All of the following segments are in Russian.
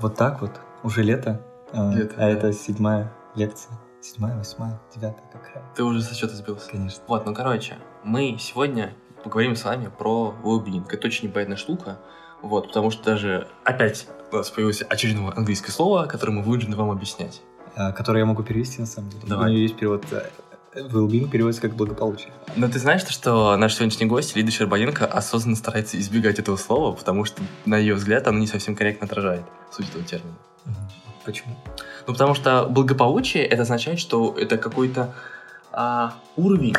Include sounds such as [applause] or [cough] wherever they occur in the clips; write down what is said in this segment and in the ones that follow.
Вот так вот, уже лето, а, Лето, а да. это седьмая лекция. Седьмая, восьмая, девятая какая? Ты уже со счета сбился. Конечно. Вот, ну короче, мы сегодня поговорим с вами про well-being. Это очень непонятная штука, вот, потому что даже опять у нас появилось очередное английское слово, которое мы вынуждены вам объяснять. А, Который я могу перевести, на самом деле. Давай. У нее есть перевод. Well-being переводится как благополучие. Но ты знаешь, что наш сегодняшний гость, Лида Щербаненко, осознанно старается избегать этого слова, потому что, на ее взгляд, оно не совсем корректно отражает суть этого термина. Почему? Ну, потому что благополучие это означает, что это какой-то а, уровень,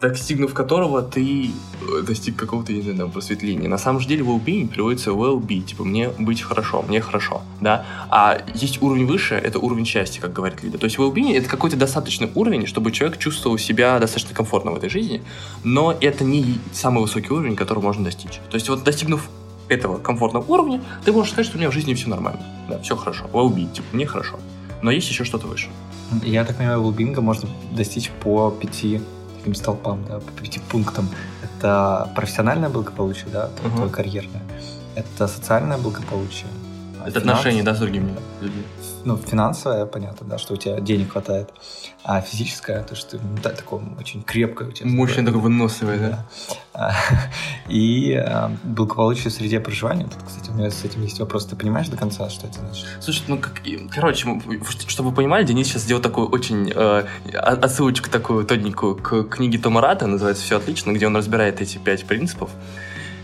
достигнув которого ты э, достиг какого-то, не просветления. На самом же деле well-being переводится well-be, типа мне быть хорошо, мне хорошо, да. А есть уровень выше, это уровень счастья, как говорит Лида. То есть well-being это какой-то достаточный уровень, чтобы человек чувствовал себя достаточно комфортно в этой жизни, но это не самый высокий уровень, который можно достичь. То есть вот достигнув этого комфортного уровня, ты можешь сказать, что у меня в жизни все нормально, да, все хорошо, well-be, типа мне хорошо. Но есть еще что-то выше. Я так понимаю, well можно достичь по пяти таким столпам, да, по пяти пунктам. Это профессиональное благополучие, да, Мгм. твое карьерное. Это социальное благополучие. Это финанс- отношения, да, с другими людьми. Ну, финансовое, понятно, да, что у тебя денег хватает. А физическое, то, что ты ну, да, такое очень крепкое у тебя. Мощный такой выносливый, да? А, [laughs] И а, благополучие в среде проживания. Тут, кстати, у меня с этим есть вопрос. Ты понимаешь до конца, что это значит? Слушай, ну как, короче, чтобы вы понимали, Денис сейчас сделал такую очень э, отсылочку такую тоненькую к книге Тома Рата, называется «Все отлично», где он разбирает эти пять принципов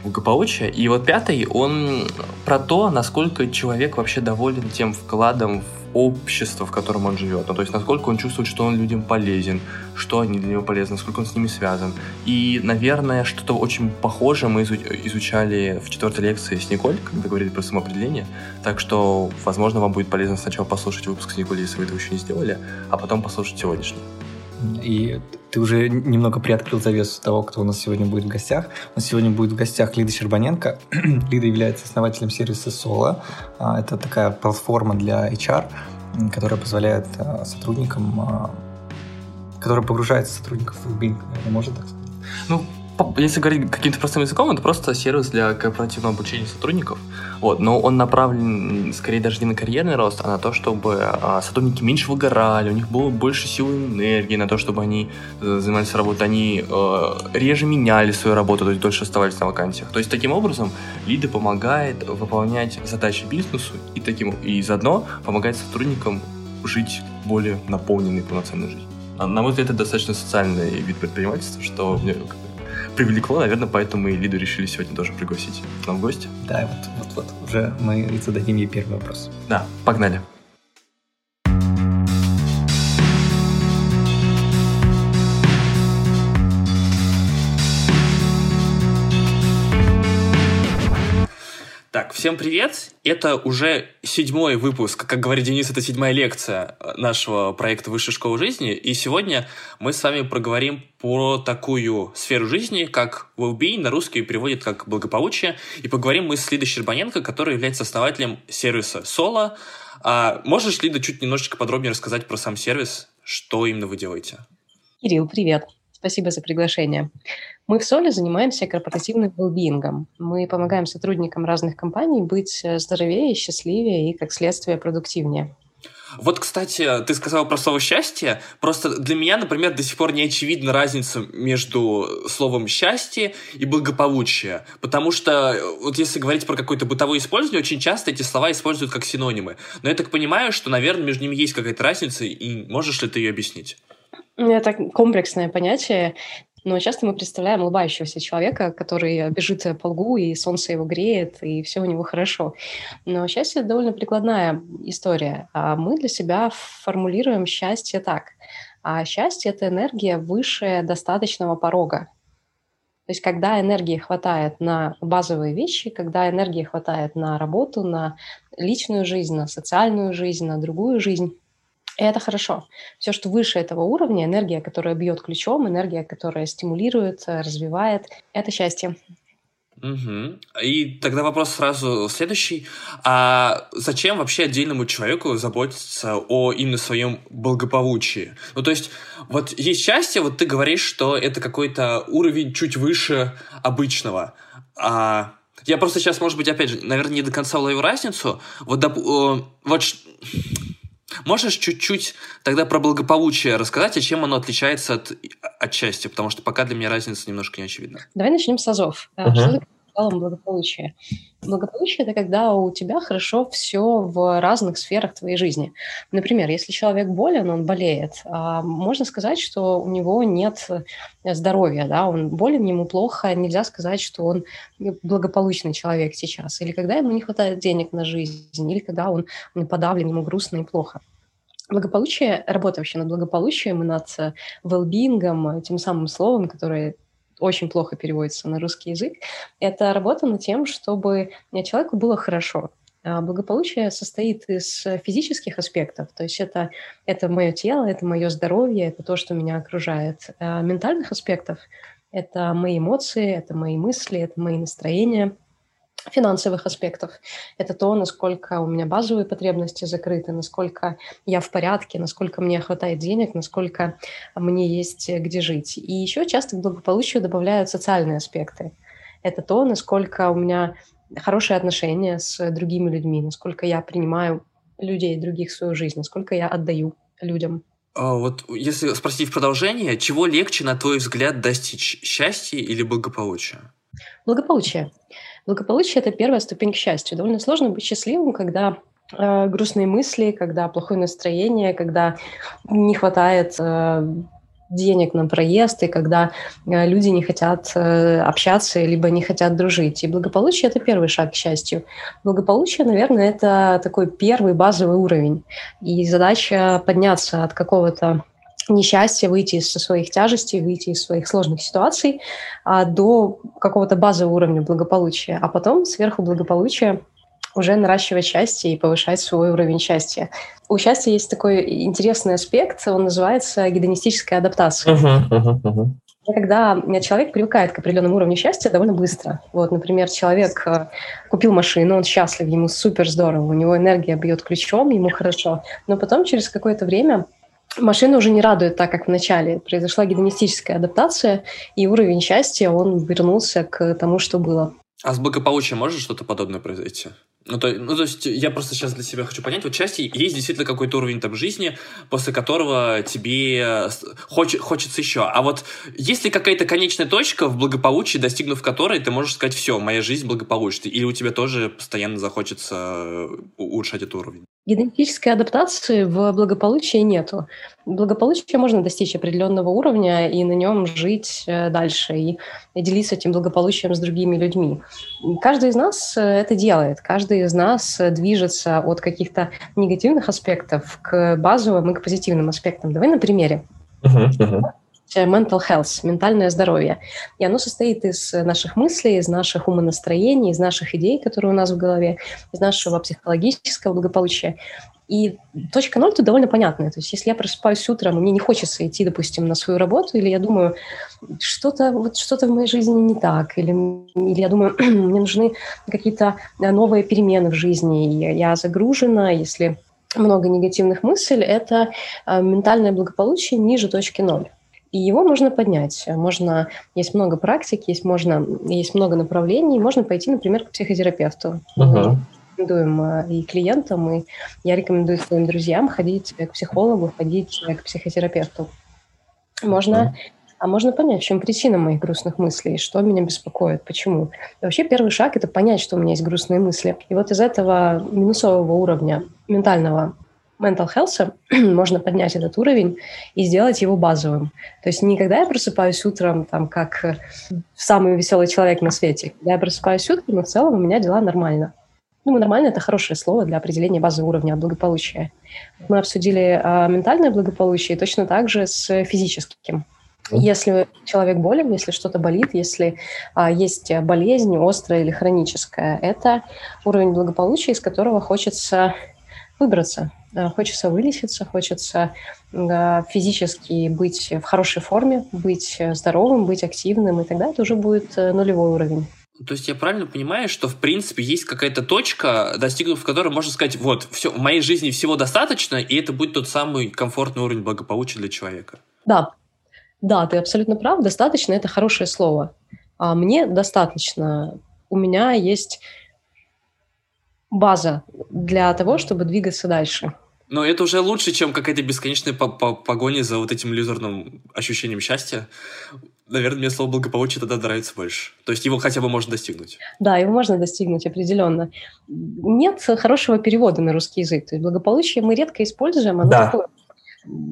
благополучия. И вот пятый, он про то, насколько человек вообще доволен тем вкладом в общество, в котором он живет. Ну, то есть, насколько он чувствует, что он людям полезен, что они для него полезны, насколько он с ними связан. И, наверное, что-то очень похожее мы изу- изучали в четвертой лекции с Николь, когда говорили про самоопределение. Так что, возможно, вам будет полезно сначала послушать выпуск с Николь, если вы этого еще не сделали, а потом послушать сегодняшний. И ты уже немного приоткрыл завесу того, кто у нас сегодня будет в гостях. У нас сегодня будет в гостях Лида Щербаненко. [clears throat] Лида является основателем сервиса Solo. А, Это такая платформа для HR, которая позволяет а, сотрудникам, а, которая погружает сотрудников в наверное, можно так сказать. Ну, если говорить каким-то простым языком, это просто сервис для корпоративного обучения сотрудников. Вот, но он направлен скорее даже не на карьерный рост, а на то, чтобы а, сотрудники меньше выгорали, у них было больше сил и энергии на то, чтобы они э, занимались работой, они э, реже меняли свою работу, то есть дольше оставались на вакансиях. То есть таким образом Лида помогает выполнять задачи бизнесу и таким и заодно помогает сотрудникам жить более наполненной полноценной жизнью. А, На мой взгляд, это достаточно социальный вид предпринимательства, что мне привлекло, наверное, поэтому и Лиду решили сегодня тоже пригласить к нам в гости. Да, вот, вот, вот уже мы зададим ей первый вопрос. Да, погнали. Так, всем привет! Это уже седьмой выпуск, как говорит Денис, это седьмая лекция нашего проекта «Высшая школа жизни», и сегодня мы с вами проговорим про такую сферу жизни, как well-being, на русский переводит как благополучие, и поговорим мы с Лидой Щербаненко, которая является основателем сервиса «Соло». А можешь, Лида, чуть немножечко подробнее рассказать про сам сервис, что именно вы делаете? Кирилл, привет. Спасибо за приглашение. Мы в Соле занимаемся корпоративным велбиингом. Мы помогаем сотрудникам разных компаний быть э, здоровее, счастливее и, как следствие, продуктивнее. Вот, кстати, ты сказал про слово «счастье». Просто для меня, например, до сих пор не очевидна разница между словом «счастье» и «благополучие». Потому что, э, вот если говорить про какое-то бытовое использование, очень часто эти слова используют как синонимы. Но я так понимаю, что, наверное, между ними есть какая-то разница, и можешь ли ты ее объяснить? Это комплексное понятие, но часто мы представляем улыбающегося человека, который бежит по лгу, и солнце его греет, и все у него хорошо. Но счастье довольно прикладная история. А мы для себя формулируем счастье так. А счастье – это энергия выше достаточного порога. То есть когда энергии хватает на базовые вещи, когда энергии хватает на работу, на личную жизнь, на социальную жизнь, на другую жизнь, это хорошо. Все, что выше этого уровня, энергия, которая бьет ключом, энергия, которая стимулирует, э, развивает, это счастье. Угу. И тогда вопрос сразу следующий. А зачем вообще отдельному человеку заботиться о именно своем благополучии? Ну, то есть, вот есть счастье, вот ты говоришь, что это какой-то уровень чуть выше обычного. А Я просто сейчас, может быть, опять же, наверное, не до конца уловил разницу. Вот, доп... вот Можешь чуть-чуть тогда про благополучие рассказать, а чем оно отличается от, от счастья? Потому что пока для меня разница немножко не очевидна. Давай начнем с азов. Uh-huh. Что такое благополучие? Благополучие – это когда у тебя хорошо все в разных сферах твоей жизни. Например, если человек болен, он болеет, а можно сказать, что у него нет здоровья, да, он болен, ему плохо, нельзя сказать, что он благополучный человек сейчас. Или когда ему не хватает денег на жизнь, или когда он подавлен, ему грустно и плохо благополучие, работа вообще над благополучием и над well тем самым словом, которое очень плохо переводится на русский язык, это работа над тем, чтобы человеку было хорошо. А благополучие состоит из физических аспектов, то есть это, это мое тело, это мое здоровье, это то, что меня окружает. А ментальных аспектов – это мои эмоции, это мои мысли, это мои настроения – финансовых аспектов. Это то, насколько у меня базовые потребности закрыты, насколько я в порядке, насколько мне хватает денег, насколько мне есть где жить. И еще часто к благополучию добавляют социальные аспекты. Это то, насколько у меня хорошие отношения с другими людьми, насколько я принимаю людей других в свою жизнь, насколько я отдаю людям. А вот если спросить в продолжение, чего легче, на твой взгляд, достичь счастья или благополучия? Благополучие. Благополучие – это первая ступень к счастью. Довольно сложно быть счастливым, когда э, грустные мысли, когда плохое настроение, когда не хватает э, денег на проезд, и когда э, люди не хотят э, общаться, либо не хотят дружить. И благополучие – это первый шаг к счастью. Благополучие, наверное, это такой первый базовый уровень. И задача подняться от какого-то несчастье, выйти из своих тяжестей, выйти из своих сложных ситуаций а, до какого-то базового уровня благополучия, а потом сверху благополучия уже наращивать счастье и повышать свой уровень счастья. У счастья есть такой интересный аспект, он называется гедонистическая адаптация. Uh-huh, uh-huh, uh-huh. Когда человек привыкает к определенному уровню счастья довольно быстро. Вот, например, человек э, купил машину, он счастлив, ему супер здорово, у него энергия бьет ключом, ему хорошо. Но потом через какое-то время машина уже не радует так, как в начале. Произошла гедонистическая адаптация, и уровень счастья, он вернулся к тому, что было. А с благополучием может что-то подобное произойти? Ну то, ну, то есть я просто сейчас для себя хочу понять, вот части есть действительно какой-то уровень там жизни, после которого тебе хоч, хочется еще. А вот есть ли какая-то конечная точка в благополучии, достигнув которой ты можешь сказать, все, моя жизнь благополучна, или у тебя тоже постоянно захочется улучшать этот уровень? Генетической адаптации в благополучии нету. Благополучие можно достичь определенного уровня и на нем жить э, дальше, и делиться этим благополучием с другими людьми. Каждый из нас э, это делает, каждый из нас э, движется от каких-то негативных аспектов к базовым и к позитивным аспектам. Давай на примере. Uh-huh, uh-huh mental health, ментальное здоровье. И оно состоит из наших мыслей, из наших умонастроений, из наших идей, которые у нас в голове, из нашего психологического благополучия. И точка ноль тут довольно понятная. То есть если я просыпаюсь утром, и мне не хочется идти, допустим, на свою работу, или я думаю, что-то вот что-то в моей жизни не так, или, или я думаю, [clears throat] мне нужны какие-то новые перемены в жизни, и я загружена, если много негативных мыслей, это э, ментальное благополучие ниже точки ноль. И его можно поднять. Можно, есть много практик, есть, можно, есть много направлений. Можно пойти, например, к психотерапевту. Uh-huh. Рекомендуем э, и клиентам, и я рекомендую своим друзьям ходить к психологу, ходить к психотерапевту. Можно uh-huh. А можно понять, в чем причина моих грустных мыслей, что меня беспокоит, почему. И вообще первый шаг – это понять, что у меня есть грустные мысли. И вот из этого минусового уровня ментального mental health [clears throat] можно поднять этот уровень и сделать его базовым. То есть не когда я просыпаюсь утром, там, как самый веселый человек на свете. Когда я просыпаюсь утром, и в целом у меня дела нормально. Ну, нормально – это хорошее слово для определения базового уровня благополучия. Мы обсудили а, ментальное благополучие точно так же с физическим. Если человек болен, если что-то болит, если а, есть болезнь острая или хроническая, это уровень благополучия, из которого хочется выбраться. Хочется вылечиться, хочется физически быть в хорошей форме, быть здоровым, быть активным, и тогда это уже будет э, нулевой уровень. То есть я правильно понимаю, что в принципе есть какая-то точка, достигнув которой можно сказать, вот, все, в моей жизни всего достаточно, и это будет тот самый комфортный уровень благополучия для человека. Да, да, ты абсолютно прав, достаточно – это хорошее слово. А мне достаточно у меня есть база для того, чтобы двигаться дальше. Но это уже лучше, чем какая-то бесконечная погоня за вот этим иллюзорным ощущением счастья. Наверное, мне слово благополучие тогда нравится больше. То есть его хотя бы можно достигнуть. Да, его можно достигнуть определенно. Нет хорошего перевода на русский язык. То есть благополучие мы редко используем, оно да. такое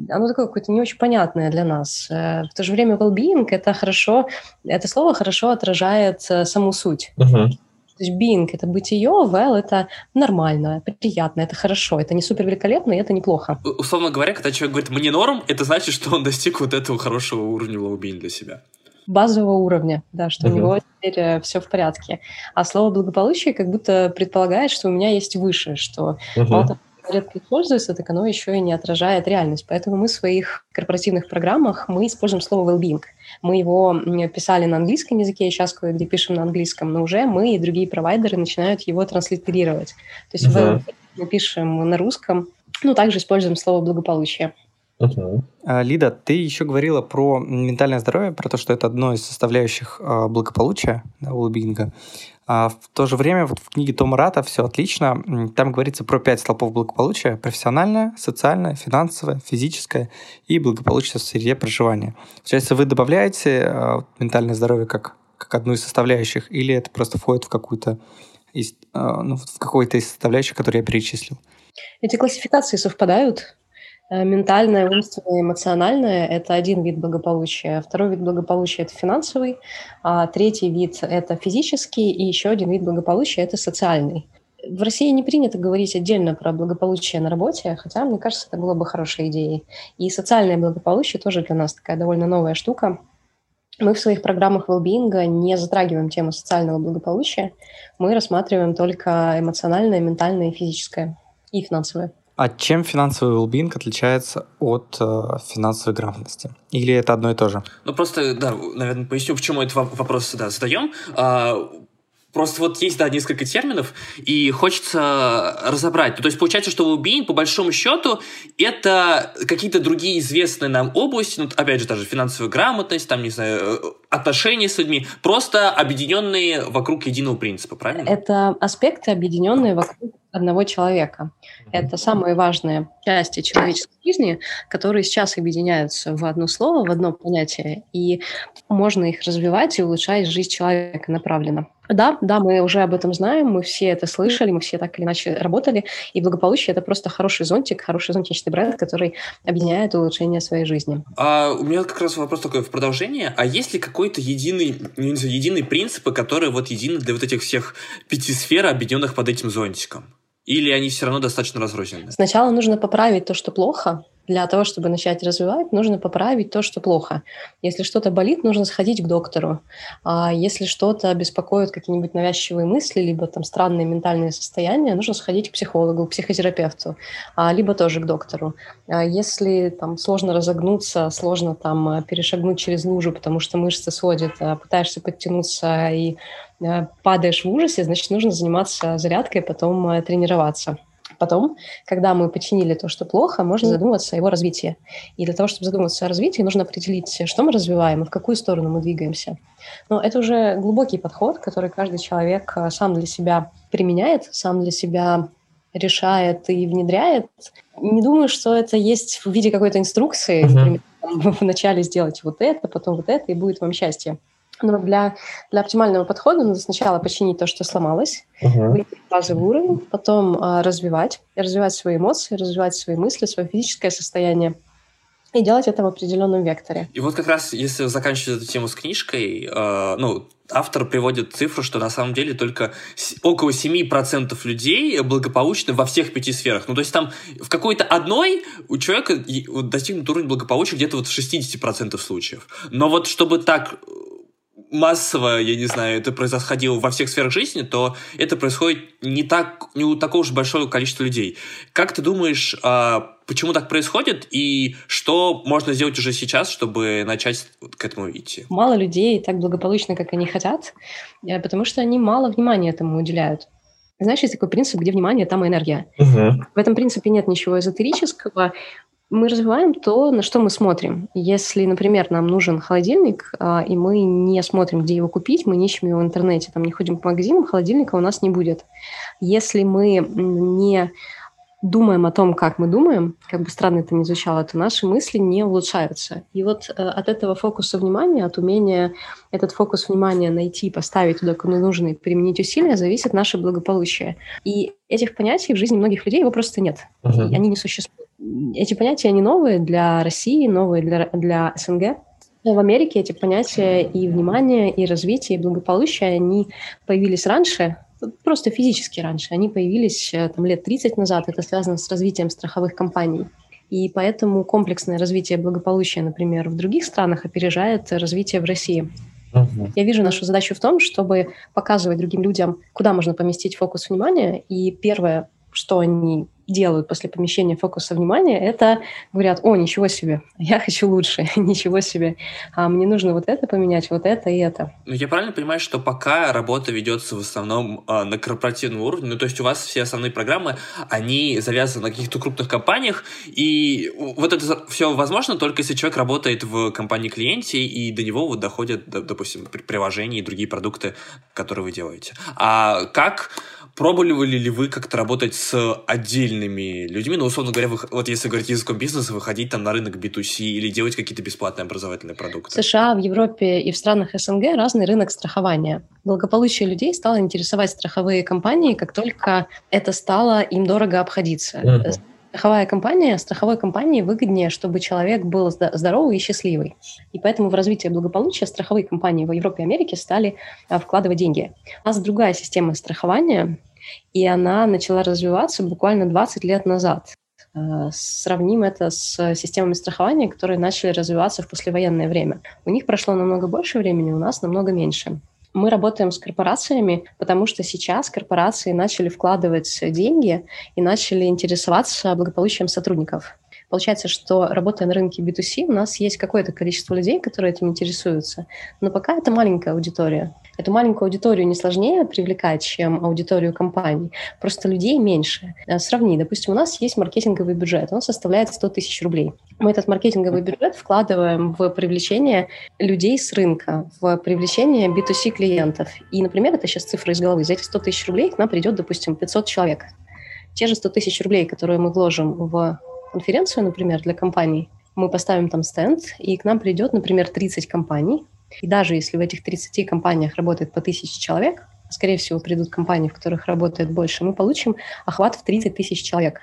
оно такое какое-то не очень понятное для нас. Э, в то же время well-being это хорошо, это слово хорошо отражает э, саму суть. Uh-huh. То есть being – это бытие, well – это нормально, приятно, это хорошо, это не супер великолепно, и это неплохо. Условно говоря, когда человек говорит «мне норм», это значит, что он достиг вот этого хорошего уровня well-being для себя. Базового уровня, да, что uh-huh. у него теперь э, все в порядке. А слово «благополучие» как будто предполагает, что у меня есть выше, что uh-huh. мало того, редко используется, так оно еще и не отражает реальность. Поэтому мы в своих корпоративных программах мы используем слово well-being. Мы его писали на английском языке, сейчас кое-где пишем на английском, но уже мы и другие провайдеры начинают его транслитерировать. То есть uh-huh. мы пишем на русском, ну, также используем слово благополучие. Uh-huh. Лида, ты еще говорила про ментальное здоровье, про то, что это одно из составляющих а, благополучия, да, well а в то же время вот в книге Тома Рата «Все отлично» там говорится про пять столпов благополучия. Профессиональное, социальное, финансовое, физическое и благополучие в среде проживания. Получается, вы добавляете э, ментальное здоровье как, как одну из составляющих или это просто входит в какую-то из, э, ну, в какой-то из составляющих, которые я перечислил? Эти классификации совпадают. Э, ментальное, умственное, эмоциональное – это один вид благополучия. Второй вид благополучия – это финансовый. А третий вид – это физический. И еще один вид благополучия – это социальный. В России не принято говорить отдельно про благополучие на работе, хотя, мне кажется, это было бы хорошей идеей. И социальное благополучие тоже для нас такая довольно новая штука. Мы в своих программах well не затрагиваем тему социального благополучия. Мы рассматриваем только эмоциональное, ментальное, физическое и финансовое. А чем финансовый well отличается от э, финансовой грамотности? Или это одно и то же? Ну, просто, да, наверное, поясню, почему этот вопрос сюда задаем. А, Просто вот есть, да, несколько терминов, и хочется разобрать. То есть получается, что well по большому счету, это какие-то другие известные нам области, ну, опять же, даже финансовая грамотность, там, не знаю, э, отношения с людьми, просто объединенные вокруг единого принципа, правильно? Это аспекты, объединенные вокруг одного человека. Это самые важные части человеческой жизни, которые сейчас объединяются в одно слово, в одно понятие, и можно их развивать и улучшать жизнь человека направленно. Да, да, мы уже об этом знаем, мы все это слышали, мы все так или иначе работали, и благополучие – это просто хороший зонтик, хороший зонтичный бренд, который объединяет улучшение своей жизни. А у меня как раз вопрос такой в продолжение. А есть ли какой-то единый, не знаю, единый принципы, которые вот едины для вот этих всех пяти сфер, объединенных под этим зонтиком? Или они все равно достаточно разрознены? Сначала нужно поправить то, что плохо, для того, чтобы начать развивать, нужно поправить то, что плохо. Если что-то болит, нужно сходить к доктору. А если что-то беспокоит какие-нибудь навязчивые мысли, либо там странные ментальные состояния, нужно сходить к психологу, к психотерапевту, а, либо тоже к доктору. А если там сложно разогнуться, сложно там перешагнуть через лужу, потому что мышцы сводят, а пытаешься подтянуться и падаешь в ужасе, значит, нужно заниматься зарядкой, потом тренироваться. Потом, когда мы починили то, что плохо, можно задумываться о его развитии. И для того, чтобы задуматься о развитии, нужно определить, что мы развиваем и в какую сторону мы двигаемся. Но это уже глубокий подход, который каждый человек э, сам для себя применяет, сам для себя решает и внедряет. Не думаю, что это есть в виде какой-то инструкции, uh-huh. например, [laughs] вначале сделать вот это, потом вот это, и будет вам счастье. Но для, для оптимального подхода надо сначала починить то, что сломалось, uh-huh. выйти в базовый уровень, потом а, развивать, развивать свои эмоции, развивать свои мысли, свое физическое состояние и делать это в определенном векторе. И вот как раз, если заканчивать эту тему с книжкой, э, ну, автор приводит цифру, что на самом деле только около 7% людей благополучны во всех пяти сферах. Ну, то есть там в какой-то одной у человека достигнут уровень благополучия где-то вот в 60% случаев. Но вот чтобы так массово, я не знаю, это происходило во всех сферах жизни, то это происходит не так, не у такого же большого количества людей. Как ты думаешь, а, почему так происходит и что можно сделать уже сейчас, чтобы начать к этому идти? Мало людей так благополучно, как они хотят, э, потому что они мало внимания этому уделяют. Знаешь, есть такой принцип, где внимание, там и энергия. Угу. В этом принципе нет ничего эзотерического Мы развиваем то, на что мы смотрим. Если, например, нам нужен холодильник, а, и мы не смотрим, где его купить, мы не ищем его в интернете, там не ходим по магазинам, холодильника у нас не будет. Если мы не думаем о том, как мы думаем, как бы странно это ни звучало, то наши мысли не улучшаются. И вот э, от этого фокуса внимания, от умения этот фокус внимания найти, поставить туда, куда нужно, и применить усилия, зависит наше благополучие. И этих понятий в жизни многих людей его просто нет. Uh-huh. И они не существуют. Эти понятия, они новые для России, новые для, для СНГ. В Америке эти понятия и внимание, и развитие, и благополучие, они появились раньше, просто физически раньше. Они появились э, там, лет 30 назад. Это связано с развитием страховых компаний. И поэтому комплексное развитие благополучия, например, в других странах опережает развитие в России. Я вижу нашу задачу в том, чтобы показывать другим людям, куда можно поместить фокус внимания. И первое, что они делают после помещения фокуса внимания, это говорят, о, ничего себе, я хочу лучше, [laughs] ничего себе, а мне нужно вот это поменять, вот это и это. Ну, я правильно понимаю, что пока работа ведется в основном э, на корпоративном уровне, ну, то есть у вас все основные программы, они завязаны на каких-то крупных компаниях, и вот это все возможно только если человек работает в компании-клиенте, и до него вот доходят, допустим, приложения и другие продукты, которые вы делаете. А как Пробовали ли вы как-то работать с отдельными людьми? Ну, условно говоря, вы, вот если говорить языком бизнеса, выходить там на рынок B2C или делать какие-то бесплатные образовательные продукты? В США, в Европе и в странах СНГ разный рынок страхования. Благополучие людей стало интересовать страховые компании, как только это стало им дорого обходиться. Uh-huh страховая компания, страховой компании выгоднее, чтобы человек был здоровый и счастливый. И поэтому в развитие благополучия страховые компании в Европе и Америке стали а, вкладывать деньги. У нас другая система страхования, и она начала развиваться буквально 20 лет назад. А, сравним это с системами страхования, которые начали развиваться в послевоенное время. У них прошло намного больше времени, у нас намного меньше. Мы работаем с корпорациями, потому что сейчас корпорации начали вкладывать деньги и начали интересоваться благополучием сотрудников. Получается, что работая на рынке B2C, у нас есть какое-то количество людей, которые этим интересуются, но пока это маленькая аудитория. Эту маленькую аудиторию не сложнее привлекать, чем аудиторию компаний. Просто людей меньше. Э, сравни, допустим, у нас есть маркетинговый бюджет, он составляет 100 тысяч рублей. Мы этот маркетинговый бюджет вкладываем в привлечение людей с рынка, в привлечение B2C клиентов. И, например, это сейчас цифра из головы. За эти 100 тысяч рублей к нам придет, допустим, 500 человек. Те же 100 тысяч рублей, которые мы вложим в конференцию, например, для компаний, мы поставим там стенд, и к нам придет, например, 30 компаний, и даже если в этих 30 компаниях работает по тысяче человек, скорее всего, придут компании, в которых работает больше, мы получим охват в 30 тысяч человек.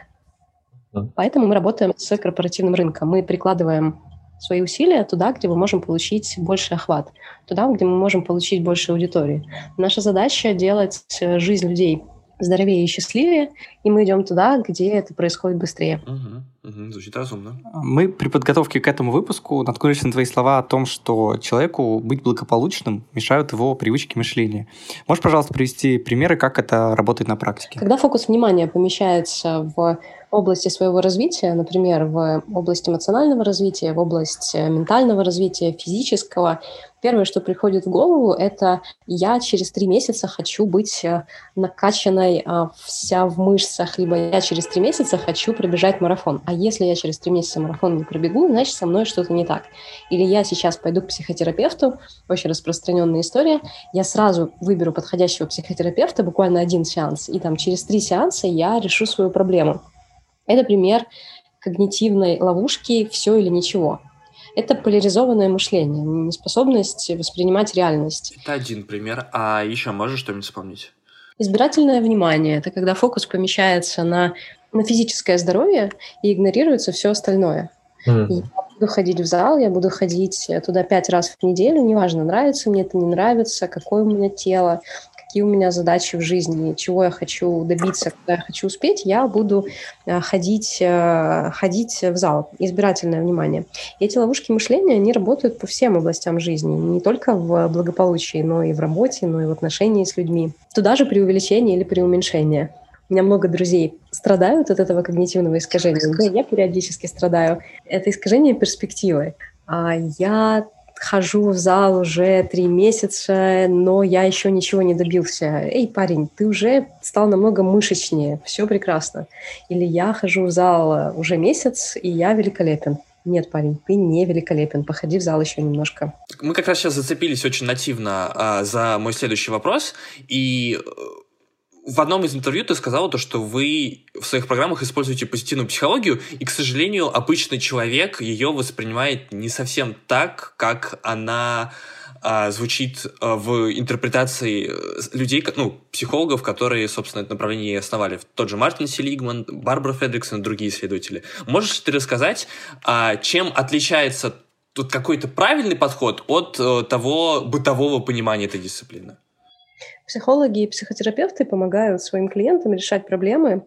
Поэтому мы работаем с корпоративным рынком. Мы прикладываем свои усилия туда, где мы можем получить больше охват, туда, где мы можем получить больше аудитории. Наша задача делать жизнь людей здоровее и счастливее, и мы идем туда, где это происходит быстрее. Угу, угу, звучит разумно. Мы при подготовке к этому выпуску наткнулись на твои слова о том, что человеку быть благополучным мешают его привычки мышления. Можешь, пожалуйста, привести примеры, как это работает на практике? Когда фокус внимания помещается в области своего развития, например, в область эмоционального развития, в область ментального развития, физического, Первое, что приходит в голову, это я через три месяца хочу быть э, накачанной а, вся в мышцах, либо я через три месяца хочу пробежать марафон. А если я через три месяца марафон не пробегу, значит, со мной что-то не так. Или я сейчас пойду к психотерапевту, очень распространенная история, я сразу выберу подходящего психотерапевта, буквально один сеанс, и там через три сеанса я решу свою проблему. Это пример когнитивной ловушки «все или ничего» это поляризованное мышление, неспособность воспринимать реальность. Это один пример. А еще можешь что-нибудь вспомнить? Избирательное внимание – это когда фокус помещается на, на физическое здоровье и игнорируется все остальное. Mm. Я буду ходить в зал, я буду ходить туда пять раз в неделю, неважно, нравится мне это, не нравится, какое у меня тело, какие у меня задачи в жизни, чего я хочу добиться, куда я хочу успеть, я буду э, ходить, э, ходить в зал, избирательное внимание. И эти ловушки мышления, они работают по всем областям жизни, не только в благополучии, но и в работе, но и в отношении с людьми. Туда же при увеличении или при уменьшении. У меня много друзей страдают от этого когнитивного искажения. Да, я периодически страдаю. Это искажение перспективы. А я хожу в зал уже три месяца, но я еще ничего не добился. Эй, парень, ты уже стал намного мышечнее, все прекрасно. Или я хожу в зал уже месяц, и я великолепен. Нет, парень, ты не великолепен. Походи в зал еще немножко. Мы как раз сейчас зацепились очень нативно а, за мой следующий вопрос. И э, в одном из интервью ты сказала то, что вы в своих программах используете позитивную психологию, и, к сожалению, обычный человек ее воспринимает не совсем так, как она а, звучит а, в интерпретации э, людей, ну, психологов, которые, собственно, это направление основали. Тот же Мартин Селигман, Барбара Федриксон и другие исследователи. Можешь ты рассказать, а, чем отличается тут какой-то правильный подход от а, того бытового понимания этой дисциплины? Психологи и психотерапевты помогают своим клиентам решать проблемы,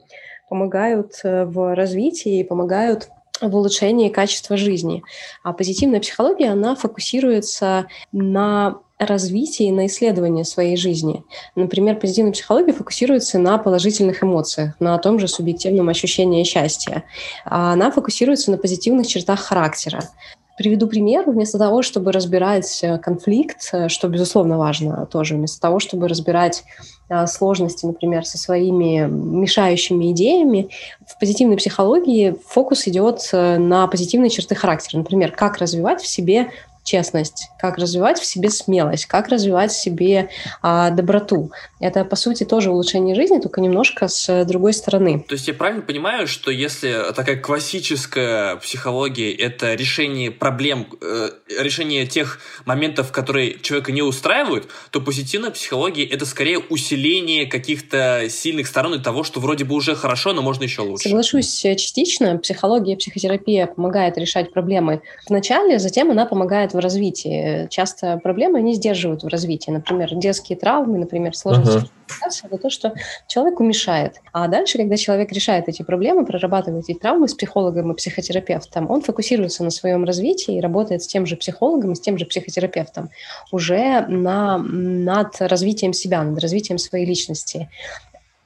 помогают э, в развитии, помогают в улучшении качества жизни. А позитивная психология, она фокусируется на развитии, на исследовании своей жизни. Например, позитивная психология фокусируется на положительных эмоциях, на том же субъективном ощущении счастья. А она фокусируется на позитивных чертах характера. Приведу пример. Вместо того, чтобы разбирать э, конфликт, э, что, безусловно, важно тоже, вместо того, чтобы разбирать э, сложности, например, со своими мешающими идеями, в позитивной психологии фокус идет на позитивные черты характера. Например, как развивать в себе честность, как развивать в себе смелость, как развивать в себе а, доброту. Это, по сути, тоже улучшение жизни, только немножко с другой стороны. То есть я правильно понимаю, что если такая классическая психология — это решение проблем, э, решение тех моментов, которые человека не устраивают, то позитивная психология — это скорее усиление каких-то сильных сторон и того, что вроде бы уже хорошо, но можно еще лучше. Соглашусь э, частично. Психология, психотерапия помогает решать проблемы вначале, затем она помогает в развитии. Часто проблемы не сдерживают в развитии. Например, детские травмы, например, сложности uh-huh. это то, что человеку мешает. А дальше, когда человек решает эти проблемы, прорабатывает эти травмы с психологом и психотерапевтом, он фокусируется на своем развитии и работает с тем же психологом и с тем же психотерапевтом уже на, над развитием себя, над развитием своей личности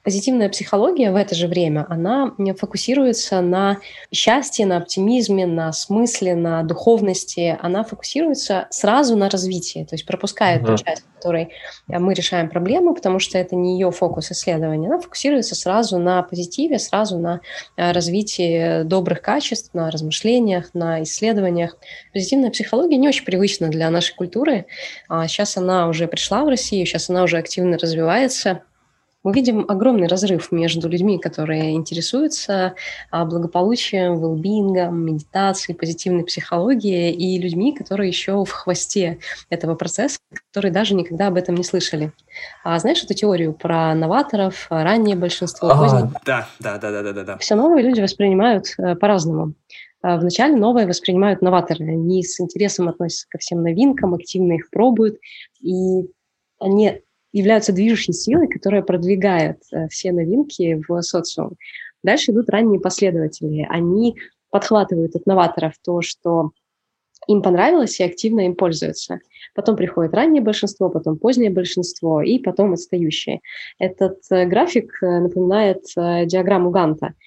позитивная психология в это же время, она фокусируется на счастье, на оптимизме, на смысле, на духовности. Она фокусируется сразу на развитии, то есть пропускает uh-huh. ту часть, в которой э, мы решаем проблему, потому что это не ее фокус исследования. Она фокусируется сразу на позитиве, сразу на э, развитии добрых качеств, на размышлениях, на исследованиях. Позитивная психология не очень привычна для нашей культуры. Сейчас а она уже пришла в Россию, сейчас она уже активно развивается мы видим огромный разрыв между людьми, которые интересуются а, благополучием, велбингом, медитацией, позитивной психологией, и людьми, которые еще в хвосте этого процесса, которые даже никогда об этом не слышали. А знаешь эту теорию про новаторов, раннее большинство, а, Да, да, да, да, да, да. Все новые люди воспринимают э, по-разному. А, вначале новое воспринимают новаторы. Они с интересом относятся ко всем новинкам, активно их пробуют, и они являются движущей силой, которая продвигает э, все новинки в социум. Дальше идут ранние последователи. Они подхватывают от новаторов то, что им понравилось и активно им пользуются. Потом приходит раннее большинство, потом позднее большинство и потом отстающее. Этот э, график э, напоминает диаграмму Ганта –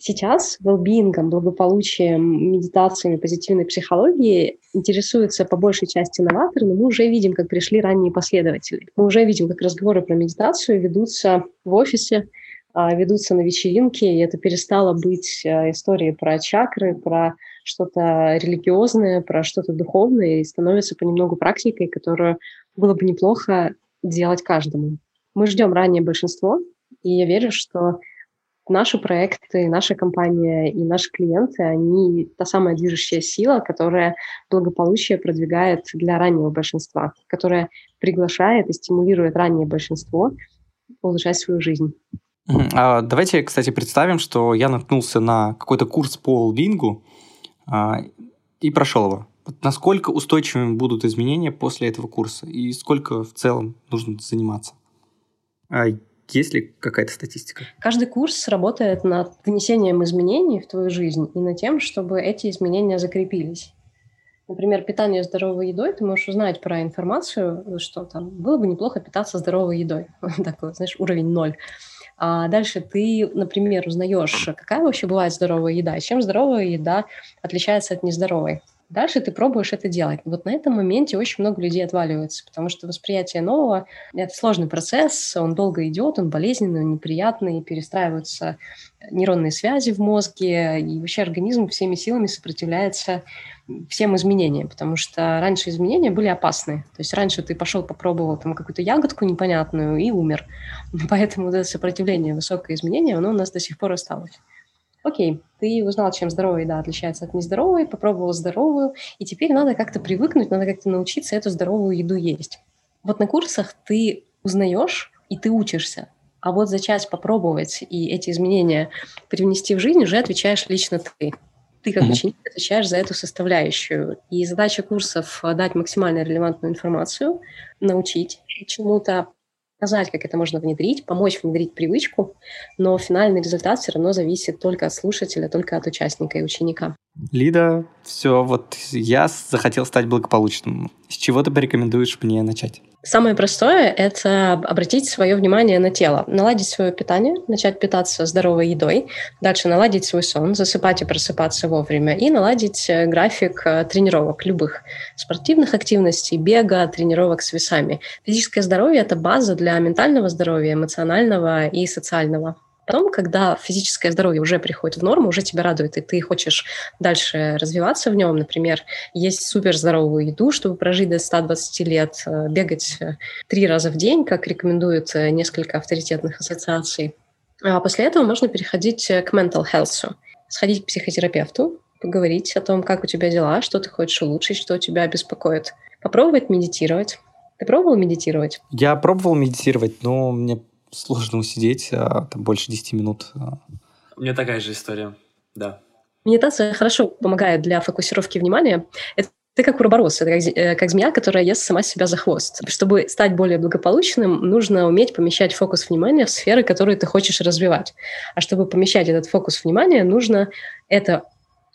сейчас велбингом, благополучием, медитациями, позитивной психологией интересуются по большей части новаторы, но мы уже видим, как пришли ранние последователи. Мы уже видим, как разговоры про медитацию ведутся в офисе, а, ведутся на вечеринке, и это перестало быть а, историей про чакры, про что-то религиозное, про что-то духовное, и становится понемногу практикой, которую было бы неплохо делать каждому. Мы ждем раннее большинство, и я верю, что наши проекты, наша компания и наши клиенты, они та самая движущая сила, которая благополучие продвигает для раннего большинства, которая приглашает и стимулирует раннее большинство улучшать свою жизнь. А давайте, кстати, представим, что я наткнулся на какой-то курс по Лбингу а, и прошел его. Насколько устойчивыми будут изменения после этого курса и сколько в целом нужно заниматься? Есть ли какая-то статистика? Каждый курс работает над внесением изменений в твою жизнь и над тем, чтобы эти изменения закрепились. Например, питание здоровой едой, ты можешь узнать про информацию, что там было бы неплохо питаться здоровой едой. [laughs] Такой, знаешь, уровень ноль. А дальше ты, например, узнаешь, какая вообще бывает здоровая еда, чем здоровая еда отличается от нездоровой. Дальше ты пробуешь это делать. Вот на этом моменте очень много людей отваливается, потому что восприятие нового — это сложный процесс, он долго идет, он болезненный, он неприятный, перестраиваются нейронные связи в мозге, и вообще организм всеми силами сопротивляется всем изменениям, потому что раньше изменения были опасны. То есть раньше ты пошел, попробовал там какую-то ягодку непонятную и умер. [laughs] Поэтому это сопротивление, высокое изменение, оно у нас до сих пор осталось. Окей, ты узнал, чем здоровая еда отличается от нездоровой, попробовал здоровую, и теперь надо как-то привыкнуть, надо как-то научиться эту здоровую еду есть. Вот на курсах ты узнаешь и ты учишься, а вот зачать попробовать и эти изменения привнести в жизнь уже отвечаешь лично ты. Ты как ученик отвечаешь за эту составляющую. И задача курсов — дать максимально релевантную информацию, научить чему-то, показать, как это можно внедрить, помочь внедрить привычку, но финальный результат все равно зависит только от слушателя, только от участника и ученика. Лида, все, вот я захотел стать благополучным. С чего ты порекомендуешь мне начать? Самое простое – это обратить свое внимание на тело, наладить свое питание, начать питаться здоровой едой, дальше наладить свой сон, засыпать и просыпаться вовремя, и наладить э, график э, тренировок любых, спортивных активностей, бега, тренировок с весами. Физическое здоровье – это база для ментального здоровья, эмоционального и социального. Потом, когда физическое здоровье уже приходит в норму, уже тебя радует, и ты хочешь дальше развиваться в нем, например, есть супер здоровую еду, чтобы прожить до 120 лет, э, бегать э, три раза в день, как рекомендуют э, несколько авторитетных ассоциаций. А после этого можно переходить к mental health, сходить к психотерапевту, поговорить о том, как у тебя дела, что ты хочешь улучшить, что тебя беспокоит. Попробовать медитировать. Ты пробовал медитировать? Я пробовал медитировать, но мне сложно усидеть а, там, больше 10 минут. А. У меня такая же история, да. Медитация хорошо помогает для фокусировки внимания. Это ты как уроборос, это как, э, как змея, которая ест сама себя за хвост. Чтобы стать более благополучным, нужно уметь помещать фокус внимания в сферы, которые ты хочешь развивать. А чтобы помещать этот фокус внимания, нужно это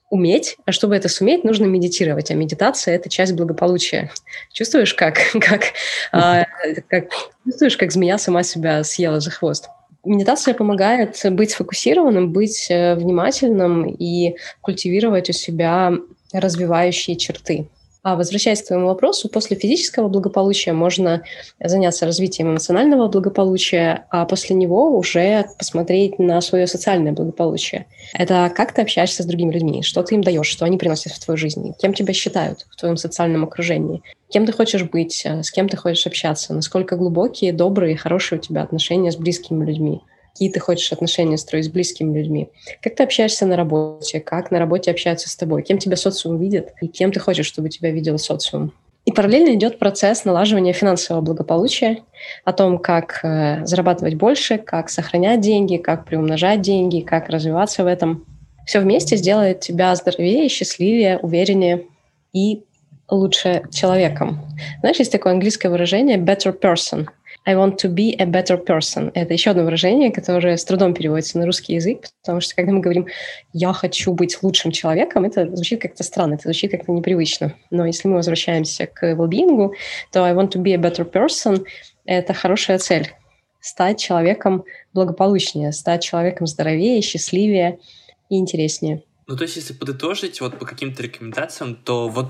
уметь, а чтобы это суметь, нужно медитировать. А медитация — это часть благополучия. Чувствуешь, как, [laughs] как, а, как, чувствуешь, как змея сама себя съела за хвост? Медитация помогает быть сфокусированным, быть э, внимательным и культивировать у себя развивающие черты. А возвращаясь к твоему вопросу, после физического благополучия можно заняться развитием эмоционального благополучия, а после него уже посмотреть на свое социальное благополучие. Это как ты общаешься с другими людьми, что ты им даешь, что они приносят в твою жизнь, кем тебя считают в твоем социальном окружении, кем ты хочешь быть, с кем ты хочешь общаться, насколько глубокие, добрые, хорошие у тебя отношения с близкими людьми какие ты хочешь отношения строить с близкими людьми, как ты общаешься на работе, как на работе общаются с тобой, кем тебя социум видит и кем ты хочешь, чтобы тебя видел социум. И параллельно идет процесс налаживания финансового благополучия, о том, как э, зарабатывать больше, как сохранять деньги, как приумножать деньги, как развиваться в этом. Все вместе сделает тебя здоровее, счастливее, увереннее и лучше человеком. Знаешь, есть такое английское выражение «better person», I want to be a better person. Это еще одно выражение, которое с трудом переводится на русский язык, потому что когда мы говорим «я хочу быть лучшим человеком», это звучит как-то странно, это звучит как-то непривычно. Но если мы возвращаемся к well то I want to be a better person — это хорошая цель. Стать человеком благополучнее, стать человеком здоровее, счастливее и интереснее. Ну, то есть, если подытожить вот по каким-то рекомендациям, то вот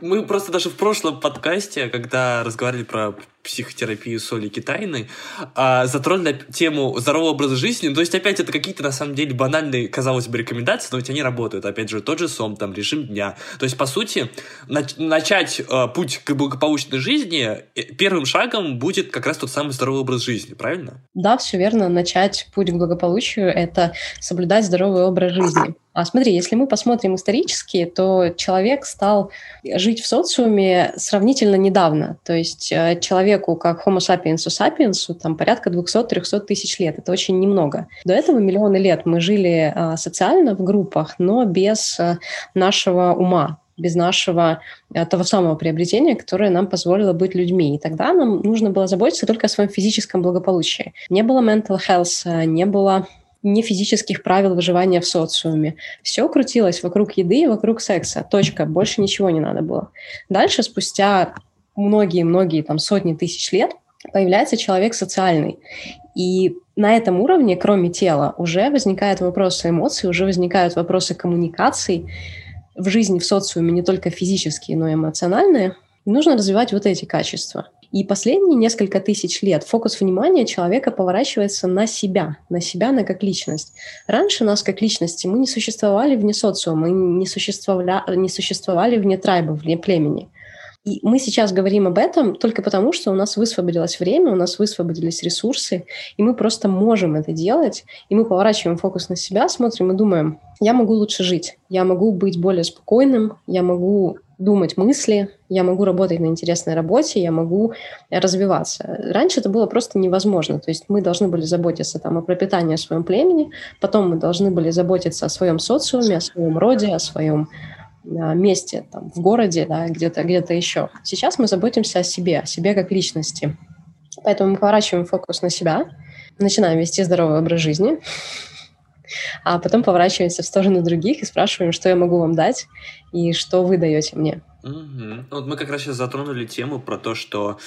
мы просто даже в прошлом подкасте, когда разговаривали про психотерапию соли китайной, а, затронули тему здорового образа жизни. То есть, опять, это какие-то, на самом деле, банальные, казалось бы, рекомендации, но ведь они работают. Опять же, тот же сон, там, режим дня. То есть, по сути, нач- начать э, путь к благополучной жизни э, первым шагом будет как раз тот самый здоровый образ жизни, правильно? Да, все верно. Начать путь к благополучию – это соблюдать здоровый образ жизни. А смотри, если мы посмотрим исторически, то человек стал жить в социуме сравнительно недавно. То есть э, человеку, как Homo sapiens sapiens, там порядка 200-300 тысяч лет. Это очень немного. До этого миллионы лет мы жили э, социально в группах, но без э, нашего ума, без нашего того самого приобретения, которое нам позволило быть людьми. И тогда нам нужно было заботиться только о своем физическом благополучии. Не было mental health, не было не физических правил выживания в социуме. Все крутилось вокруг еды и вокруг секса. Точка. Больше ничего не надо было. Дальше, спустя многие-многие там сотни тысяч лет, появляется человек социальный. И на этом уровне, кроме тела, уже возникают вопросы эмоций, уже возникают вопросы коммуникаций, в жизни, в социуме не только физические, но и эмоциональные, нужно развивать вот эти качества. И последние несколько тысяч лет фокус внимания человека поворачивается на себя, на себя, на как личность. Раньше нас как личности мы не существовали вне социума, мы не существовали, не существовали вне трайба, вне племени. И мы сейчас говорим об этом только потому, что у нас высвободилось время, у нас высвободились ресурсы, и мы просто можем это делать, и мы поворачиваем фокус на себя, смотрим и думаем, я могу лучше жить, я могу быть более спокойным, я могу думать мысли, я могу работать на интересной работе, я могу развиваться. Раньше это было просто невозможно. То есть мы должны были заботиться там, о пропитании о своем племени, потом мы должны были заботиться о своем социуме, о своем роде, о своем месте, там, в городе, да, где-то где еще. Сейчас мы заботимся о себе, о себе как личности. Поэтому мы поворачиваем фокус на себя, начинаем вести здоровый образ жизни, а потом поворачиваемся в сторону других и спрашиваем, что я могу вам дать и что вы даете мне. Угу. Вот мы как раз сейчас затронули тему про то, что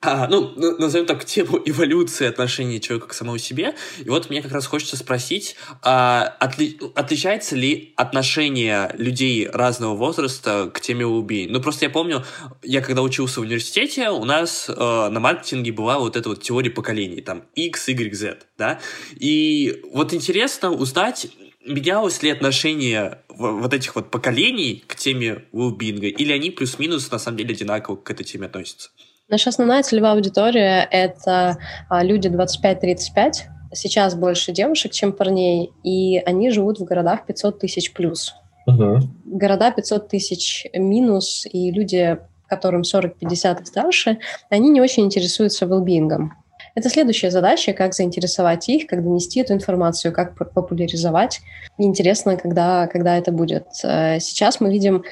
а, ну, назовем так, тему эволюции отношений человека к самому себе. И вот мне как раз хочется спросить, а, отли, отличается ли отношение людей разного возраста к теме убий? Ну, просто я помню, я когда учился в университете, у нас э, на маркетинге была вот эта вот теория поколений, там, X, Y, Z, да? И вот интересно узнать, менялось ли отношение вот этих вот поколений к теме уилбинга, или они плюс-минус на самом деле одинаково к этой теме относятся? Наша основная целевая аудитория — это а, люди 25-35. Сейчас больше девушек, чем парней, и они живут в городах 500 тысяч плюс. Uh-huh. Города 500 тысяч минус, и люди, которым 40-50 и старше, они не очень интересуются велбингом. Это следующая задача, как заинтересовать их, как донести эту информацию, как популяризовать. Интересно, когда, когда это будет. Э, сейчас мы видим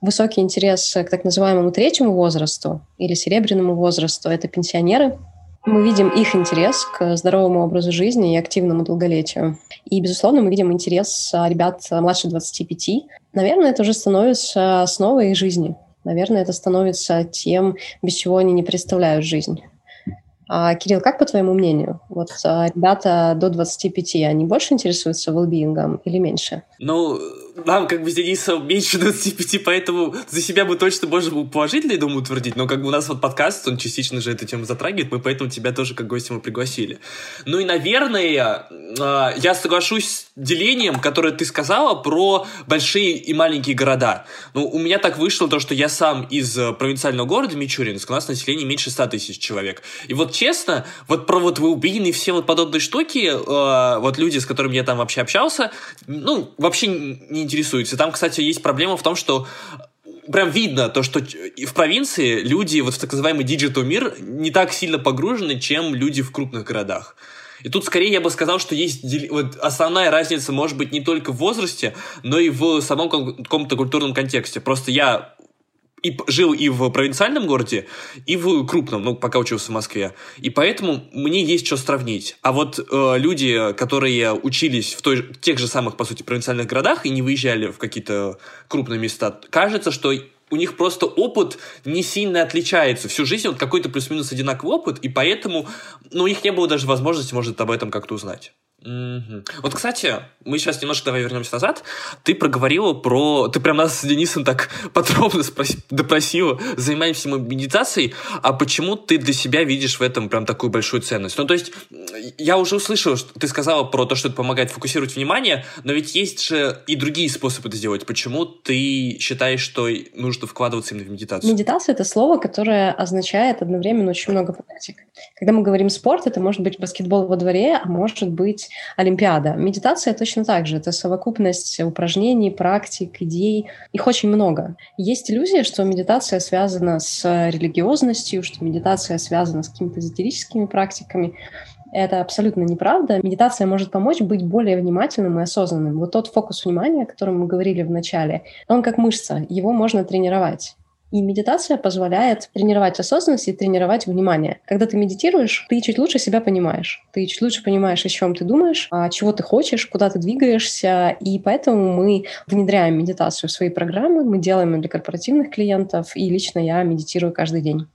высокий интерес к так называемому третьему возрасту или серебряному возрасту. Это пенсионеры. Мы видим их интерес к здоровому образу жизни и активному долголетию. И, безусловно, мы видим интерес ребят младше 25. Наверное, это уже становится основой их жизни. Наверное, это становится тем, без чего они не представляют жизнь. А, Кирилл, как по твоему мнению, вот а, ребята до 25, они больше интересуются велбиингом или меньше? Ну, нам как бы с Денисом меньше 25, поэтому за себя мы точно можем положительно, я думаю, утвердить, но как бы у нас вот подкаст, он частично же эту тему затрагивает, мы поэтому тебя тоже как гостя мы пригласили. Ну и, наверное, а, я соглашусь с делением, которое ты сказала про большие и маленькие города. Ну, у меня так вышло то, что я сам из э, провинциального города Мичуринск, у нас население меньше 100 тысяч человек. И вот честно, вот про вот Wellbeing и все вот подобные штуки, э, вот люди, с которыми я там вообще общался, ну, вообще не интересуются. Там, кстати, есть проблема в том, что прям видно то, что в провинции люди вот в так называемый digital мир не так сильно погружены, чем люди в крупных городах. И тут скорее я бы сказал, что есть вот основная разница может быть не только в возрасте, но и в самом каком-то культурном контексте. Просто я и жил и в провинциальном городе, и в крупном, ну, пока учился в Москве. И поэтому мне есть что сравнить. А вот э, люди, которые учились в той, тех же самых, по сути, провинциальных городах и не выезжали в какие-то крупные места, кажется, что у них просто опыт не сильно отличается. Всю жизнь вот какой-то плюс-минус одинаковый опыт, и поэтому ну, у них не было даже возможности, может, об этом как-то узнать. Mm-hmm. Вот, кстати, мы сейчас немножко давай вернемся назад. Ты проговорила про... Ты прям нас с Денисом так [laughs] подробно спроси... допросила. Занимаемся мы медитацией. А почему ты для себя видишь в этом прям такую большую ценность? Ну, то есть, я уже услышал, что ты сказала про то, что это помогает фокусировать внимание, но ведь есть же и другие способы это сделать. Почему ты считаешь, что нужно вкладываться именно в медитацию? Медитация — это слово, которое означает одновременно очень много практик. Когда мы говорим спорт, это может быть баскетбол во дворе, а может быть Олимпиада. Медитация точно так же. Это совокупность упражнений, практик, идей. Их очень много. Есть иллюзия, что медитация связана с религиозностью, что медитация связана с какими-то эзотерическими практиками. Это абсолютно неправда. Медитация может помочь быть более внимательным и осознанным. Вот тот фокус внимания, о котором мы говорили в начале, он как мышца, его можно тренировать. И медитация позволяет тренировать осознанность и тренировать внимание. Когда ты медитируешь, ты чуть лучше себя понимаешь. Ты чуть лучше понимаешь, о чем ты думаешь, о чего ты хочешь, куда ты двигаешься. И поэтому мы внедряем медитацию в свои программы, мы делаем ее для корпоративных клиентов, и лично я медитирую каждый день.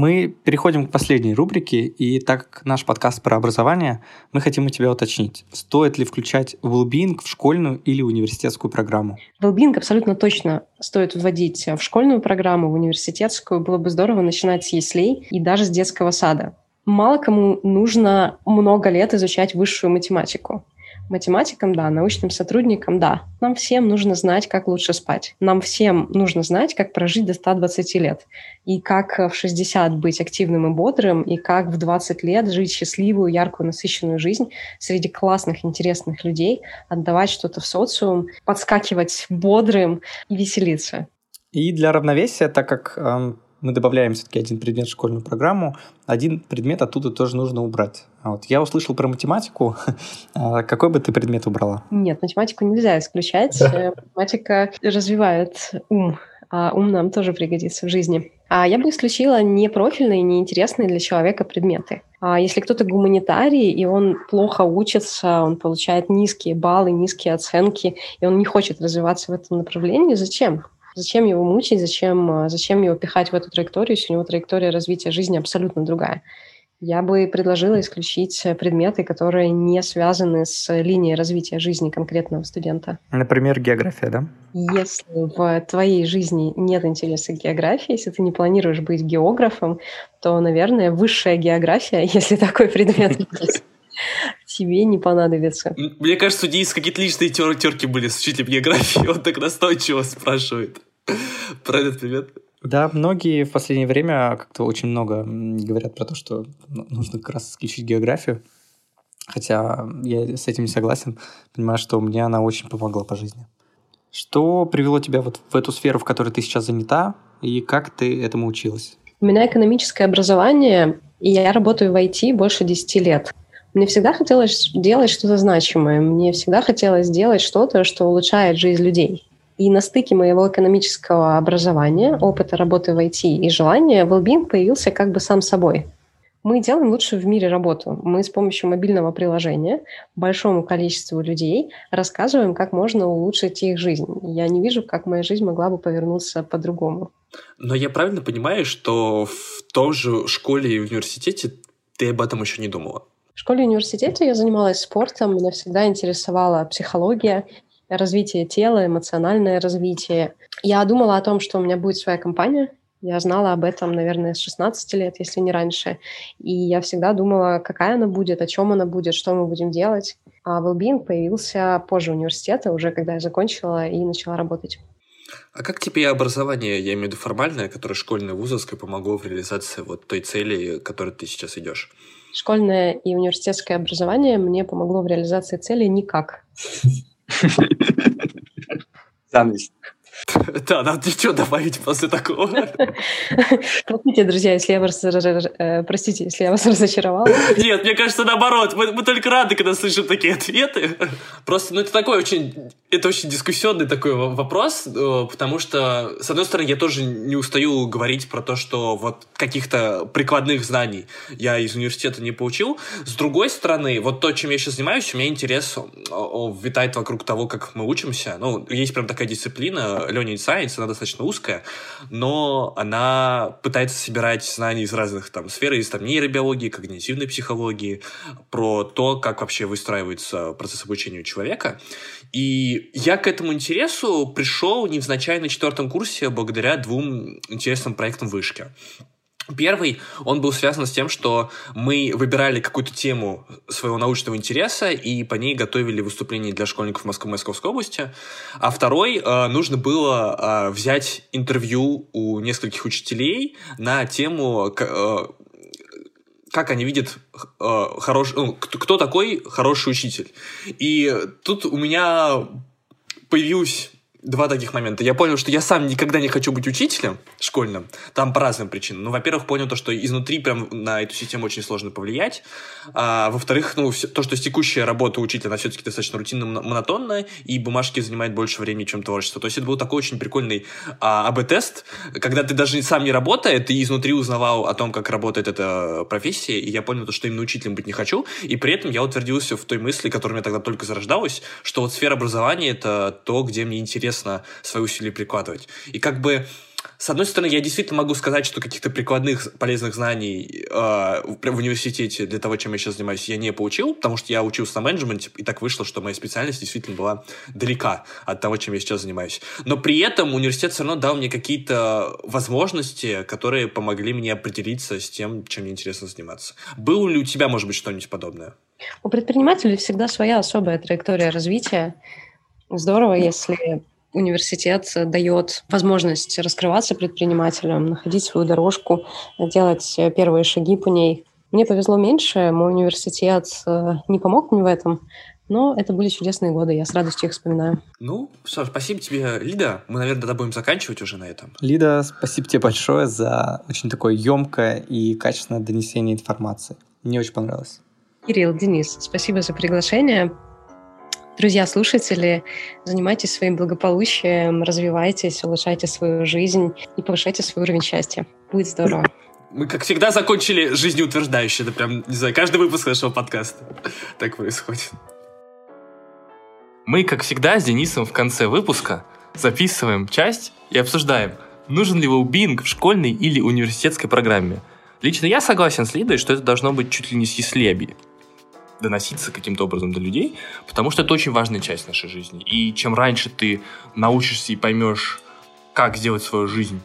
Мы переходим к последней рубрике, и так как наш подкаст про образование, мы хотим у тебя уточнить, стоит ли включать well в школьную или университетскую программу? well абсолютно точно стоит вводить в школьную программу, в университетскую. Было бы здорово начинать с яслей и даже с детского сада. Мало кому нужно много лет изучать высшую математику. Математикам, да, научным сотрудникам, да. Нам всем нужно знать, как лучше спать. Нам всем нужно знать, как прожить до 120 лет. И как в 60 быть активным и бодрым, и как в 20 лет жить счастливую, яркую, насыщенную жизнь среди классных, интересных людей, отдавать что-то в социум, подскакивать бодрым и веселиться. И для равновесия, так как эм, мы добавляем все-таки один предмет в школьную программу, один предмет оттуда тоже нужно убрать. А вот я услышал про математику. [laughs] А какой бы ты предмет убрала? Нет, математику нельзя исключать. [laughs] Э, математика развивает ум, а ум нам тоже пригодится в жизни. А я бы исключила непрофильные, неинтересные для человека предметы. А если кто-то гуманитарий, и он плохо учится, он получает низкие баллы, низкие оценки, и он не хочет развиваться в этом направлении, зачем? Зачем его мучить, зачем, а, зачем его пихать в эту траекторию, если у него траектория развития жизни абсолютно другая? Я бы предложила исключить предметы, которые не связаны с линией развития жизни конкретного студента. Например, география, да? Если в твоей жизни нет интереса к географии, если ты не планируешь быть географом, то, наверное, высшая география, [laughs] если такой предмет [laughs] есть, тебе не понадобится. Мне кажется, у Дениса какие-то личные тер терки были с учителем географии, [laughs] он так настойчиво спрашивает про этот предмет. Да, многие в последнее время как-то очень много говорят про то, что нужно как раз исключить географию. Хотя я с этим не согласен. Понимаю, что мне она очень помогла по жизни. Что привело тебя вот в эту сферу, в которой ты сейчас занята, и как ты этому училась? У меня экономическое образование, и я работаю в IT больше 10 лет. Мне всегда хотелось делать что-то значимое. Мне всегда хотелось делать что-то, что улучшает жизнь людей. И на стыке моего экономического образования, опыта работы в IT и желания, Wellbeing появился как бы сам собой. Мы делаем лучшую в мире работу. Мы с помощью мобильного приложения большому количеству людей рассказываем, как можно улучшить их жизнь. Я не вижу, как моя жизнь могла бы повернуться по-другому. Но я правильно понимаю, что в том же школе и университете ты об этом еще не думала? В школе и университете я занималась спортом, меня всегда интересовала психология, развитие тела, эмоциональное развитие. Я думала о том, что у меня будет своя компания. Я знала об этом, наверное, с 16 лет, если не раньше. И я всегда думала, какая она будет, о чем она будет, что мы будем делать. А Wellbeing появился позже университета, уже когда я закончила и начала работать. А как тебе образование, я имею в виду формальное, которое школьное, вузовское, помогло в реализации вот той цели, к которой ты сейчас идешь? Школьное и университетское образование мне помогло в реализации цели никак. [laughs] Sag nicht. [laughs] Да, надо что добавить после такого. Простите, друзья, если я вас, э, простите, если я вас [laughs] разочаровала. Нет, мне кажется, наоборот. Мы, мы только рады, когда слышим такие ответы. Просто, ну, это такой очень, это очень дискуссионный такой вопрос, э, потому что, с одной стороны, я тоже не устаю говорить про то, что вот каких-то прикладных знаний я из университета не получил. С другой стороны, вот то, чем я сейчас занимаюсь, у меня интерес витает вокруг того, как мы учимся. Ну, есть прям такая дисциплина Learning Science, она достаточно узкая, но она пытается собирать знания из разных там сфер, из там нейробиологии, когнитивной психологии, про то, как вообще выстраивается процесс обучения у человека. И я к этому интересу пришел невзначай на четвертом курсе благодаря двум интересным проектам вышки. Первый, он был связан с тем, что мы выбирали какую-то тему своего научного интереса и по ней готовили выступления для школьников Москвы Московской области. А второй, э, нужно было э, взять интервью у нескольких учителей на тему, э, как они видят э, хорош, ну, кто такой хороший учитель. И тут у меня появилась два таких момента. Я понял, что я сам никогда не хочу быть учителем школьным, там по разным причинам. Ну, во-первых, понял то, что изнутри прям на эту систему очень сложно повлиять. А, во-вторых, ну, все, то, что текущая работа учителя, она все-таки достаточно рутинно монотонная, и бумажки занимают больше времени, чем творчество. То есть это был такой очень прикольный а, АБ-тест, когда ты даже сам не работая, ты изнутри узнавал о том, как работает эта профессия, и я понял то, что именно учителем быть не хочу, и при этом я утвердился в той мысли, которая у меня тогда только зарождалась, что вот сфера образования — это то, где мне интересно интересно свои усилия прикладывать. И как бы с одной стороны, я действительно могу сказать, что каких-то прикладных полезных знаний э, в, в университете для того, чем я сейчас занимаюсь, я не получил, потому что я учился на менеджменте, и так вышло, что моя специальность действительно была далека от того, чем я сейчас занимаюсь. Но при этом университет все равно дал мне какие-то возможности, которые помогли мне определиться с тем, чем мне интересно заниматься. Было ли у тебя, может быть, что-нибудь подобное? У предпринимателей всегда своя особая траектория развития. Здорово, если университет дает возможность раскрываться предпринимателям, находить свою дорожку, делать первые шаги по ней. Мне повезло меньше, мой университет э, не помог мне в этом, но это были чудесные годы, я с радостью их вспоминаю. Ну, что спасибо тебе, Лида. Мы, наверное, тогда будем заканчивать уже на этом. Лида, спасибо тебе большое за очень такое емкое и качественное донесение информации. Мне очень понравилось. Кирилл, Денис, спасибо за приглашение. Друзья, слушатели, занимайтесь своим благополучием, развивайтесь, улучшайте свою жизнь и повышайте свой уровень счастья. Будет здорово. Мы, как всегда, закончили жизнеутверждающе. Это прям, не знаю, каждый выпуск нашего подкаста так происходит. Мы, как всегда, с Денисом в конце выпуска записываем часть и обсуждаем, нужен ли well в школьной или университетской программе. Лично я согласен с Лидой, что это должно быть чуть ли не съеслебие доноситься каким-то образом до людей, потому что это очень важная часть нашей жизни. И чем раньше ты научишься и поймешь, как сделать свою жизнь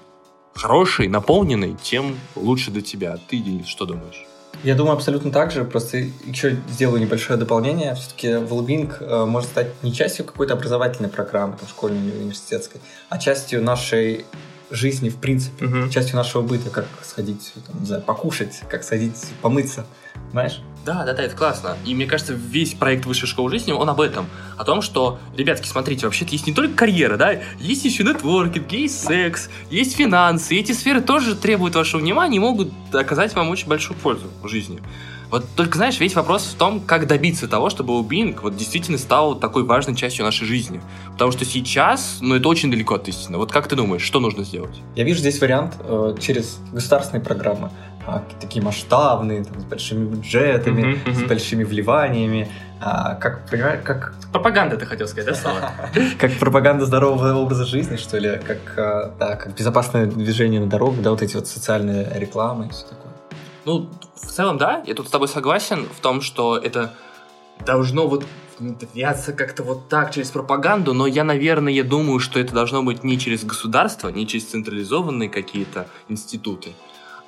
хорошей, наполненной, тем лучше для тебя. Ты, Денис, что думаешь? Я думаю абсолютно так же, просто еще сделаю небольшое дополнение. Все-таки wellbeing э, может стать не частью какой-то образовательной программы, там, школьной или университетской, а частью нашей жизни в принципе, угу. частью нашего быта, как сходить, там, не знаю, покушать, как сходить помыться, знаешь? Да, да, да, это классно. И мне кажется, весь проект Высшей школы жизни, он об этом. О том, что, ребятки, смотрите, вообще-то есть не только карьера, да, есть еще нетворкинг, есть секс, есть финансы. И эти сферы тоже требуют вашего внимания и могут оказать вам очень большую пользу в жизни. Вот только, знаешь, весь вопрос в том, как добиться того, чтобы well вот действительно стал такой важной частью нашей жизни. Потому что сейчас, ну, это очень далеко от истины. Вот как ты думаешь, что нужно сделать? Я вижу здесь вариант э, через государственные программы. А, такие масштабные, там, с большими бюджетами, mm-hmm, mm-hmm. с большими вливаниями. А, как, понимаешь, как... Пропаганда, ты хотел сказать, да, Слава? [laughs] Как пропаганда здорового образа жизни, что ли? Как, а, да, как безопасное движение на дорогах, да, вот эти вот социальные рекламы и все такое. Ну, в целом, да, я тут с тобой согласен в том, что это должно вот внедряться как-то вот так через пропаганду, но я, наверное, думаю, что это должно быть не через государство, не через централизованные какие-то институты,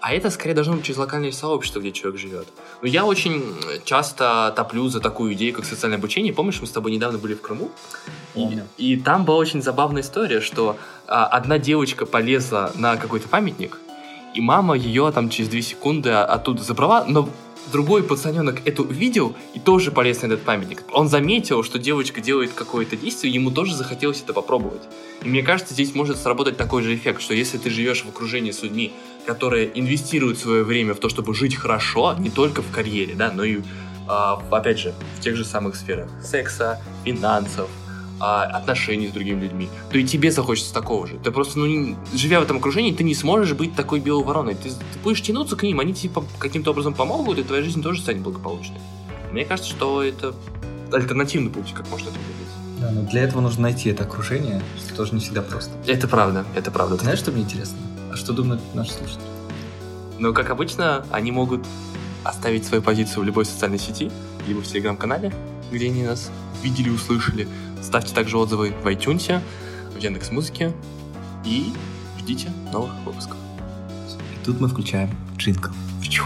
а это скорее должно быть через локальное сообщество, где человек живет. Но я очень часто топлю за такую идею, как социальное обучение. Помнишь, мы с тобой недавно были в Крыму? И, и там была очень забавная история, что а, одна девочка полезла на какой-то памятник, и мама ее там через две секунды оттуда забрала, но другой пацаненок это увидел и тоже полез на этот памятник. Он заметил, что девочка делает какое-то действие, ему тоже захотелось это попробовать. И мне кажется, здесь может сработать такой же эффект, что если ты живешь в окружении с людьми, которые инвестируют свое время в то, чтобы жить хорошо, не только в карьере, да, но и, а, опять же, в тех же самых сферах секса, финансов, а, отношений с другими людьми, то и тебе захочется такого же. Ты просто, ну, живя в этом окружении, ты не сможешь быть такой белой вороной. Ты, ты будешь тянуться к ним, они тебе каким-то образом помогут, и твоя жизнь тоже станет благополучной. Мне кажется, что это альтернативный путь, как можно это выглядеть. Да, но для этого нужно найти это окружение, что тоже не всегда просто. Это правда, это правда. Знаешь, что мне интересно? А что думают наши слушатели? Ну, как обычно, они могут оставить свою позицию в любой социальной сети, либо в телеграм-канале, где они нас видели, услышали, Ставьте также отзывы в iTunes, в Яндекс Музыке и ждите новых выпусков. И тут мы включаем джингл. Чу.